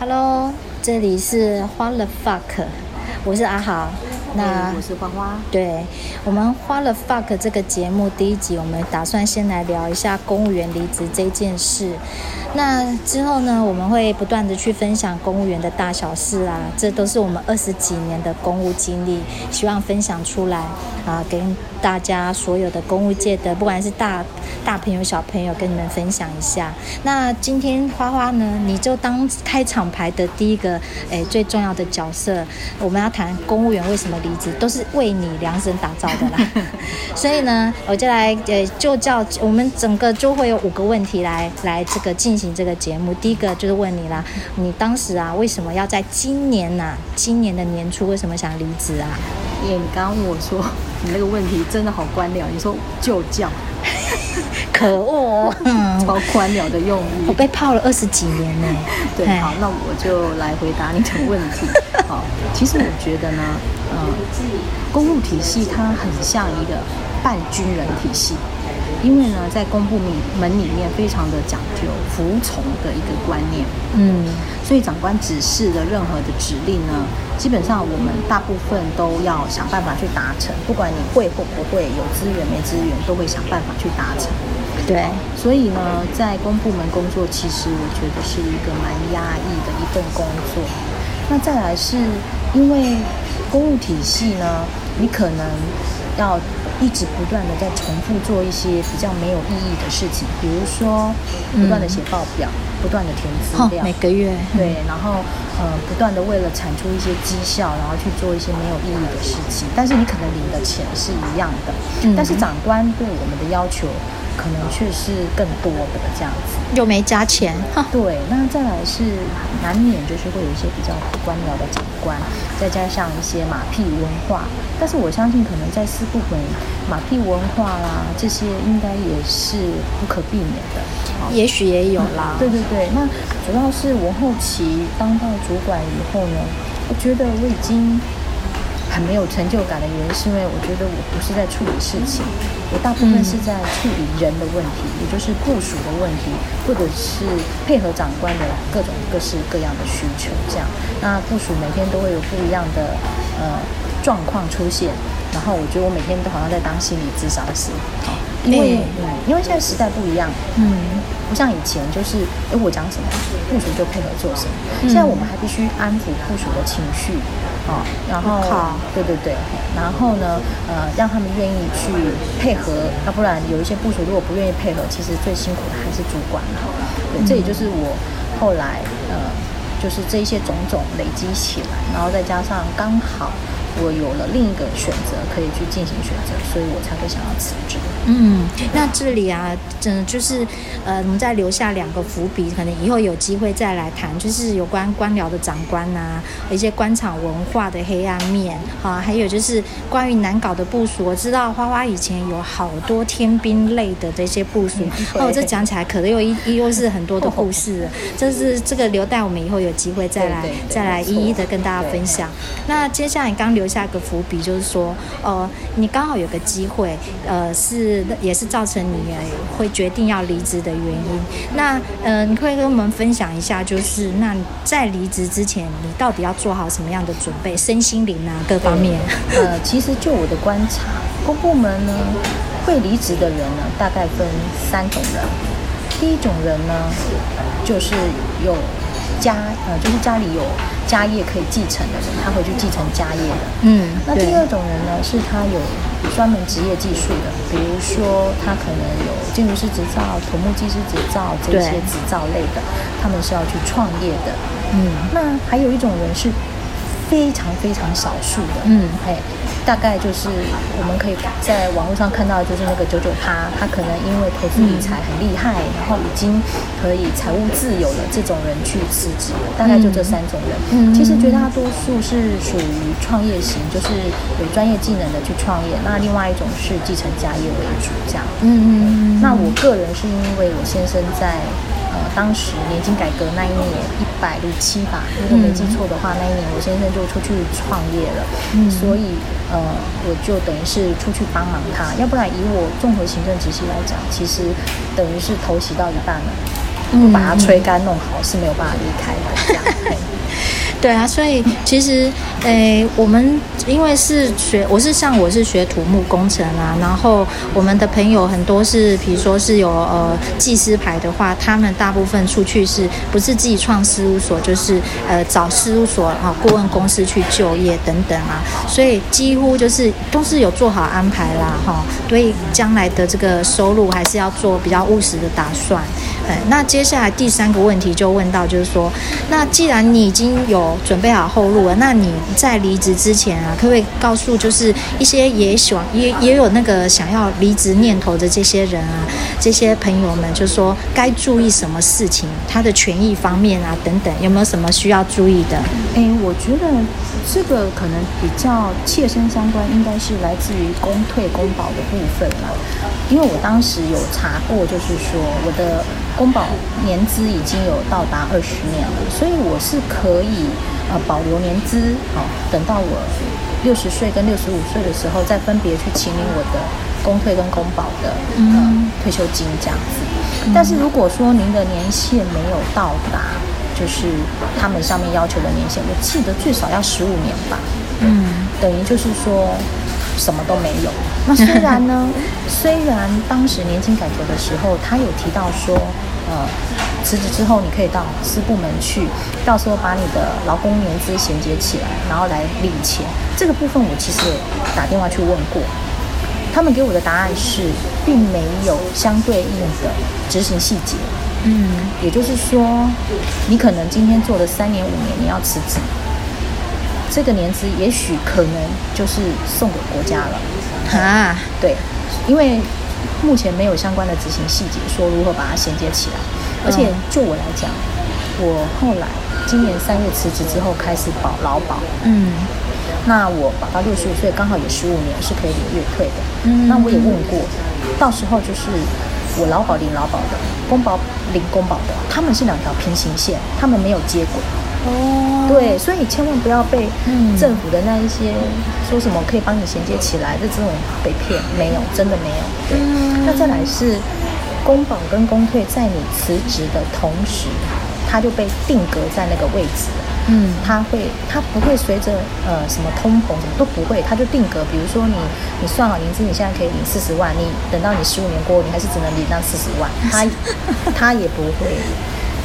Hello，这里是花了 fuck，我是阿豪。那我是花花。对，我们花了 fuck 这个节目第一集，我们打算先来聊一下公务员离职这件事。那之后呢，我们会不断的去分享公务员的大小事啊，这都是我们二十几年的公务经历，希望分享出来啊，跟大家所有的公务界的，不管是大大朋友小朋友，跟你们分享一下。那今天花花呢，你就当开场牌的第一个，诶，最重要的角色，我们要谈公务员为什么离职，都是为你量身打造的啦。所以呢，我就来，呃，就叫我们整个就会有五个问题来来这个进。这个节目，第一个就是问你啦，你当时啊，为什么要在今年呐、啊？今年的年初为什么想离职啊？因为你刚刚问我说，你那个问题真的好官僚，你说就叫，可恶，哦、超官僚的用语。我被泡了二十几年呢。对，好，那我就来回答你的问题。好，其实我觉得呢，嗯，公务体系它很像一个半军人体系。因为呢，在公部门里面非常的讲究服从的一个观念，嗯，所以长官指示的任何的指令呢，基本上我们大部分都要想办法去达成，不管你会或不会，有资源没资源，都会想办法去达成。对，所以呢，在公部门工作，其实我觉得是一个蛮压抑的一份工作。那再来是因为公务体系呢，你可能要。一直不断的在重复做一些比较没有意义的事情，比如说不断的写报表，嗯、不断的填资料，每个月对，然后呃不断的为了产出一些绩效，然后去做一些没有意义的事情，但是你可能领的钱是一样的，嗯、但是长官对我们的要求。可能却是更多的这样子，又没加钱。对，那再来是难免就是会有一些比较官僚的长官，再加上一些马屁文化。但是我相信，可能在四部门，马屁文化啦这些，应该也是不可避免的。也许也有啦。对对对，那主要是我后期当到主管以后呢，我觉得我已经。很没有成就感的原因，是因为我觉得我不是在处理事情，我大部分是在处理人的问题，也就是部署的问题，或者是配合长官的各种各式各样的需求。这样，那部署每天都会有不一样的呃状况出现，然后我觉得我每天都好像在当心理咨商师。因为嗯，因为现在时代不一样，嗯，不像以前就是，哎，我讲什么，部署就配合做什么。嗯、现在我们还必须安抚部署的情绪，啊、哦，然后，对对对，然后呢，呃，让他们愿意去配合，要不然有一些部署如果不愿意配合，其实最辛苦的还是主管了。对，这也就是我后来呃，就是这一些种种累积起来，然后再加上刚好。我有了另一个选择可以去进行选择，所以我才会想要辞职。嗯，那这里啊，真的就是呃，我们再留下两个伏笔，可能以后有机会再来谈，就是有关官僚的长官啊，一些官场文化的黑暗面啊，还有就是关于难搞的部署。我知道花花以前有好多天兵类的这些部署，哦，这讲起来可能又一又是很多的故事，这是这个留待我们以后有机会再来再来一一的跟大家分享。那接下来你刚留。下一个伏笔就是说，呃，你刚好有个机会，呃，是也是造成你会决定要离职的原因。那，呃，你可以跟我们分享一下，就是那在离职之前，你到底要做好什么样的准备，身心灵啊各方面？呃，其实就我的观察，公部门呢会离职的人呢，大概分三种人。第一种人呢，就是有家，呃，就是家里有。家业可以继承的人，他回去继承家业的。嗯，那第二种人呢，是他有专门职业技术的，比如说他可能有建筑师执照、土木技师执照这些执照类的，他们是要去创业的。嗯，那还有一种人是非常非常少数的。嗯，嘿。大概就是我们可以在网络上看到，就是那个九九趴，他可能因为投资理财很厉害，然后已经可以财务自由了，这种人去辞职，大概就这三种人。嗯，其实绝大多数是属于创业型，就是有专业技能的去创业。那另外一种是继承家业为主，这样。嗯嗯。那我个人是因为我先生在。呃，当时年金改革那一年一百零七吧，如果没记错的话，那一年我先生就出去创业了，嗯，所以呃，我就等于是出去帮忙他，要不然以我综合行政职系来讲，其实等于是头洗到一半了。不把它吹干弄好是没有办法离开的。这样。对啊，所以其实，诶，我们因为是学，我是像我是学土木工程啊，然后我们的朋友很多是，比如说是有呃技师牌的话，他们大部分出去是不是自己创事务所，就是呃找事务所啊顾问公司去就业等等啊，所以几乎就是都是有做好安排啦，哈，所以将来的这个收入还是要做比较务实的打算。哎，那接下来第三个问题就问到，就是说，那既然你已经有准备好后路了，那你在离职之前啊，可不可以告诉就是一些也喜欢也也有那个想要离职念头的这些人啊，这些朋友们，就说该注意什么事情，他的权益方面啊等等，有没有什么需要注意的？哎，我觉得这个可能比较切身相关，应该是来自于公退公保的部分了，因为我当时有查过，就是说我的公保年资已经有到达二十年了，所以我是可以。呃，保留年资，好、哦，等到我六十岁跟六十五岁的时候，再分别去请领我的公退跟公保的呃、嗯、退休金这样子。嗯、但是如果说您的年限没有到达，就是他们上面要求的年限，我记得最少要十五年吧。嗯，等于就是说什么都没有。那虽然呢，虽然当时年金改革的时候，他有提到说，呃。辞职之后，你可以到私部门去，到时候把你的劳工年资衔接起来，然后来领钱。这个部分我其实也打电话去问过，他们给我的答案是，并没有相对应的执行细节。嗯，也就是说，你可能今天做了三年五年，你要辞职，这个年资也许可能就是送给国家了。啊，对，因为目前没有相关的执行细节，说如何把它衔接起来。而且就我来讲，我后来今年三月辞职之后开始保劳保，嗯，那我保到六十五岁，刚好也十五年是可以领月退的，嗯，那我也问过，到时候就是我劳保领劳保的，公保领公保的，他们是两条平行线，他们没有接轨，哦，对，所以千万不要被政府的那一些说什么可以帮你衔接起来的这种被骗，没有，真的没有，对，那再来是。公保跟公退在你辞职的同时，它就被定格在那个位置了。嗯，它会，它不会随着呃什么通膨什么都不会，它就定格。比如说你你算好年资，你现在可以领四十万，你等到你十五年过后，你还是只能领那四十万，它它 也不会。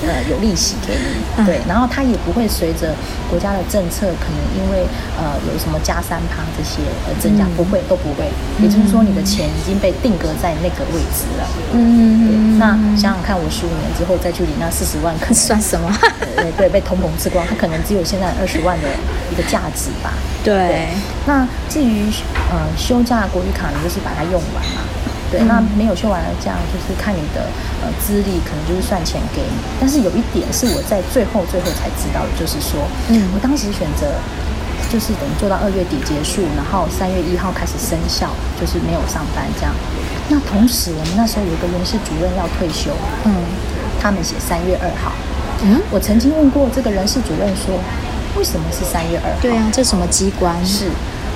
呃，有利息给你，对，然后它也不会随着国家的政策，可能因为呃有什么加三趴这些而增加，不会，都不会。也就是说，你的钱已经被定格在那个位置了。嗯，那想想看，我十五年之后再去领那四十万，可 算什么？对对，被通膨吃光，它可能只有现在二十万的一个价值吧。对。那至于呃休假国旅卡，你就是把它用完嘛。对，那没有修完了，这样就是看你的呃资历，可能就是算钱给你。但是有一点是我在最后最后才知道的，就是说，嗯，我当时选择就是等于做到二月底结束，然后三月一号开始生效，就是没有上班这样。那同时我们那时候有一个人事主任要退休，嗯，他们写三月二号，嗯，我曾经问过这个人事主任说，为什么是三月二号？对啊，这什么机关？是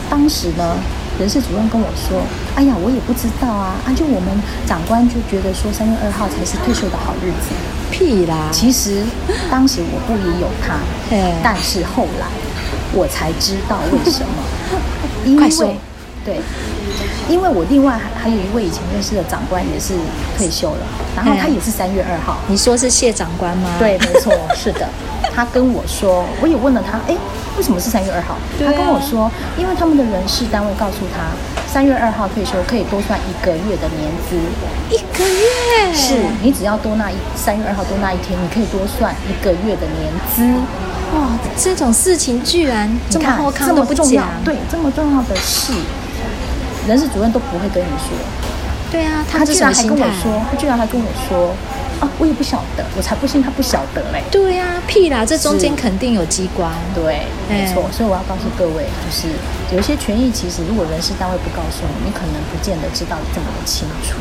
当时呢？人事主任跟我说：“哎呀，我也不知道啊，啊，就我们长官就觉得说三月二号才是退休的好日子。”屁啦！其实当时我不疑有他，但是后来我才知道为什么。因为。对，因为我另外还还有一位以前认识的长官也是退休了，然后他也是三月二号。你说是谢长官吗？对，没错，是的。他跟我说，我也问了他，哎。为什么是三月二号？他跟我说，因为他们的人事单位告诉他，三月二号退休可以多算一个月的年资。一个月？是你只要多那一三月二号多那一天，你可以多算一个月的年资。哇，这种事情居然这么这么重要，对，这么重要的事，人事主任都不会跟你说。对啊，他居然还跟我说，他居然还跟我说。啊，我也不晓得，我才不信他不晓得嘞。对呀、啊，屁啦，这中间肯定有机关。对，没错。所以我要告诉各位，就是有一些权益，其实如果人事单位不告诉你，你可能不见得知道这么的清楚。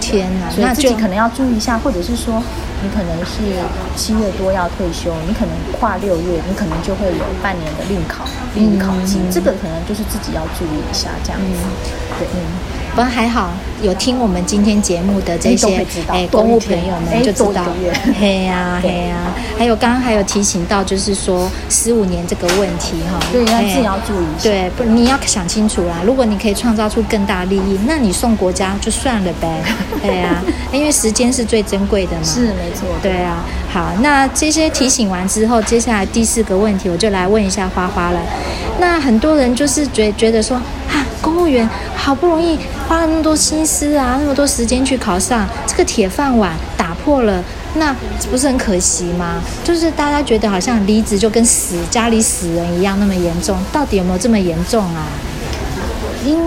天哪，所以自己可能要注意一下，或者是说，你可能是七月多要退休，你可能跨六月，你可能就会有半年的另考、另考金，嗯、这个可能就是自己要注意一下，这样子。嗯、对，嗯。不过还好有听我们今天节目的这些哎公务朋友们就知道，嘿呀嘿呀，还有刚刚还有提醒到，就是说十五年这个问题哈，对，要自己要注意，对，不你要想清楚啦。如果你可以创造出更大利益，那你送国家就算了呗，对呀，因为时间是最珍贵的嘛，是没错，对啊。好，那这些提醒完之后，接下来第四个问题，我就来问一下花花了。那很多人就是觉觉得说，啊，公务员好不容易花了那么多心思啊，那么多时间去考上这个铁饭碗，打破了，那不是很可惜吗？就是大家觉得好像离职就跟死家里死人一样那么严重，到底有没有这么严重啊？因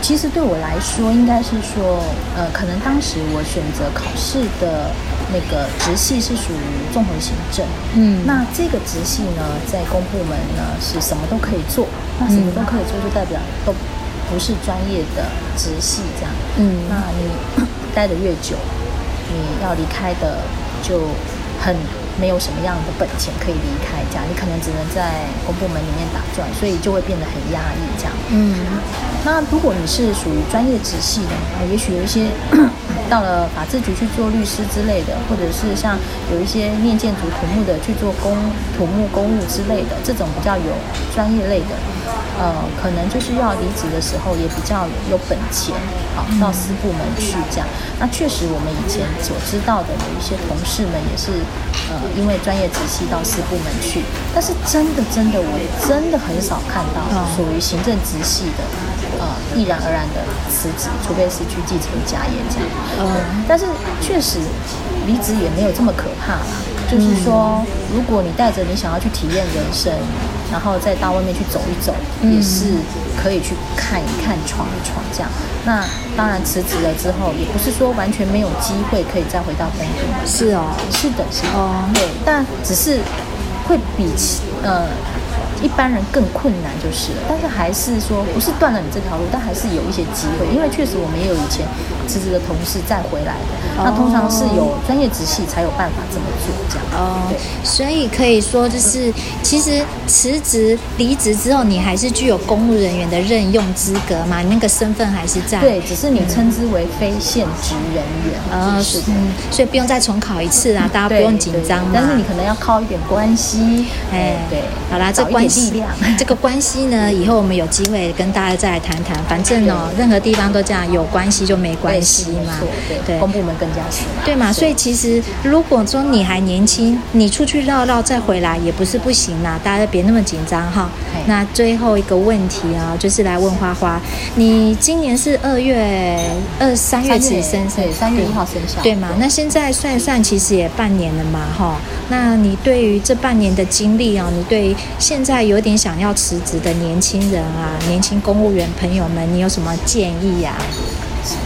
其实对我来说，应该是说，呃，可能当时我选择考试的。那个直系是属于综合行政，嗯，那这个直系呢，在公部门呢是什么都可以做，那什么都可以做，就代表都不是专业的直系这样，嗯，那你待得越久，你要离开的就很没有什么样的本钱可以离开，这样你可能只能在公部门里面打转，所以就会变得很压抑这样，嗯，那如果你是属于专业直系的，啊，也许有一些。到了法制局去做律师之类的，或者是像有一些面建筑土木的去做公土木公务之类的，这种比较有专业类的，呃，可能就是要离职的时候也比较有本钱，好到私部门去这样。那确实我们以前所知道的有一些同事们也是，呃，因为专业直系到私部门去，但是真的真的我真的很少看到属于行政直系的。呃，毅然而然的辞职，除非是去继承家业这样。嗯，但是确实离职也没有这么可怕啦。就是说，嗯、如果你带着你想要去体验人生，然后再到外面去走一走，嗯、也是可以去看一看、闯一闯这样。那当然辞职了之后，也不是说完全没有机会可以再回到工作。是哦，是的，是的。哦，对，但只是会比起呃。一般人更困难就是了，但是还是说不是断了你这条路，但还是有一些机会，因为确实我们也有以前辞职的同事再回来的，那通常是有专业职系才有办法这么做这样。哦，对，所以可以说就是，其实辞职离职之后，你还是具有公务人员的任用资格嘛，你那个身份还是在。对，只是你称之为非现职人员。嗯，是的，所以不用再重考一次啊，大家不用紧张。但是你可能要靠一点关系。哎，对，好啦，这关。力量，这个关系呢，以后我们有机会跟大家再来谈谈。反正哦，任何地方都这样，有关系就没关系嘛。对对，公部门更加是。对嘛？所以其实如果说你还年轻，你出去绕绕再回来也不是不行啦。大家别那么紧张哈。那最后一个问题啊，就是来问花花，你今年是二月二三月起生，对，三月一号生效，对嘛？那现在算一算，其实也半年了嘛，哈。那你对于这半年的经历啊，你对于现在有点想要辞职的年轻人啊，年轻公务员朋友们，你有什么建议呀？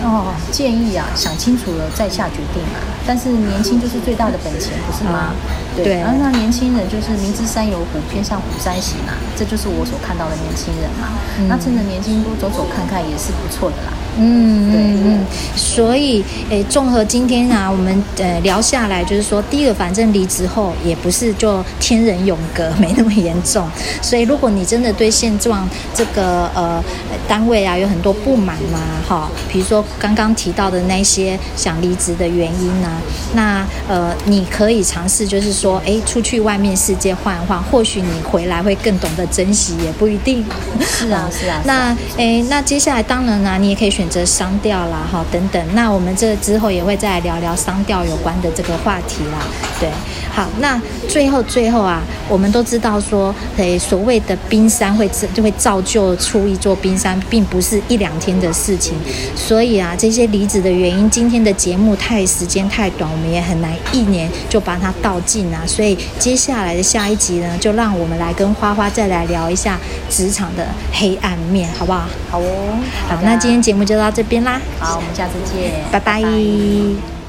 哦，建议啊，想清楚了再下决定嘛。但是年轻就是最大的本钱，不是吗？嗯、对。然后那年轻人就是明知山有虎，偏向虎山行啊，这就是我所看到的年轻人嘛。嗯、那趁着年轻多走走看看也是不错的啦。嗯，对嗯嗯。所以，诶，综合今天啊，我们呃聊下来，就是说，第一个，反正离职后也不是就天人永隔，没那么严重。所以，如果你真的对现状这个呃单位啊有很多不满嘛，哈，比如说刚刚提到的那些想离职的原因呢、啊，那呃你可以尝试就是说，诶，出去外面世界换一换，或许你回来会更懂得珍惜，也不一定。是啊，是啊。那诶，那接下来当然呢、啊，你也可以选。择商调啦，好，等等，那我们这之后也会再来聊聊商调有关的这个话题啦，对，好，那最后最后啊，我们都知道说，诶，所谓的冰山会就会造就出一座冰山，并不是一两天的事情，所以啊，这些离职的原因，今天的节目太时间太短，我们也很难一年就把它道尽啊，所以接下来的下一集呢，就让我们来跟花花再来聊一下职场的黑暗面，好不好？好哦，好，那今天节目就。就到这边啦，好，我们下次见，拜拜。拜拜。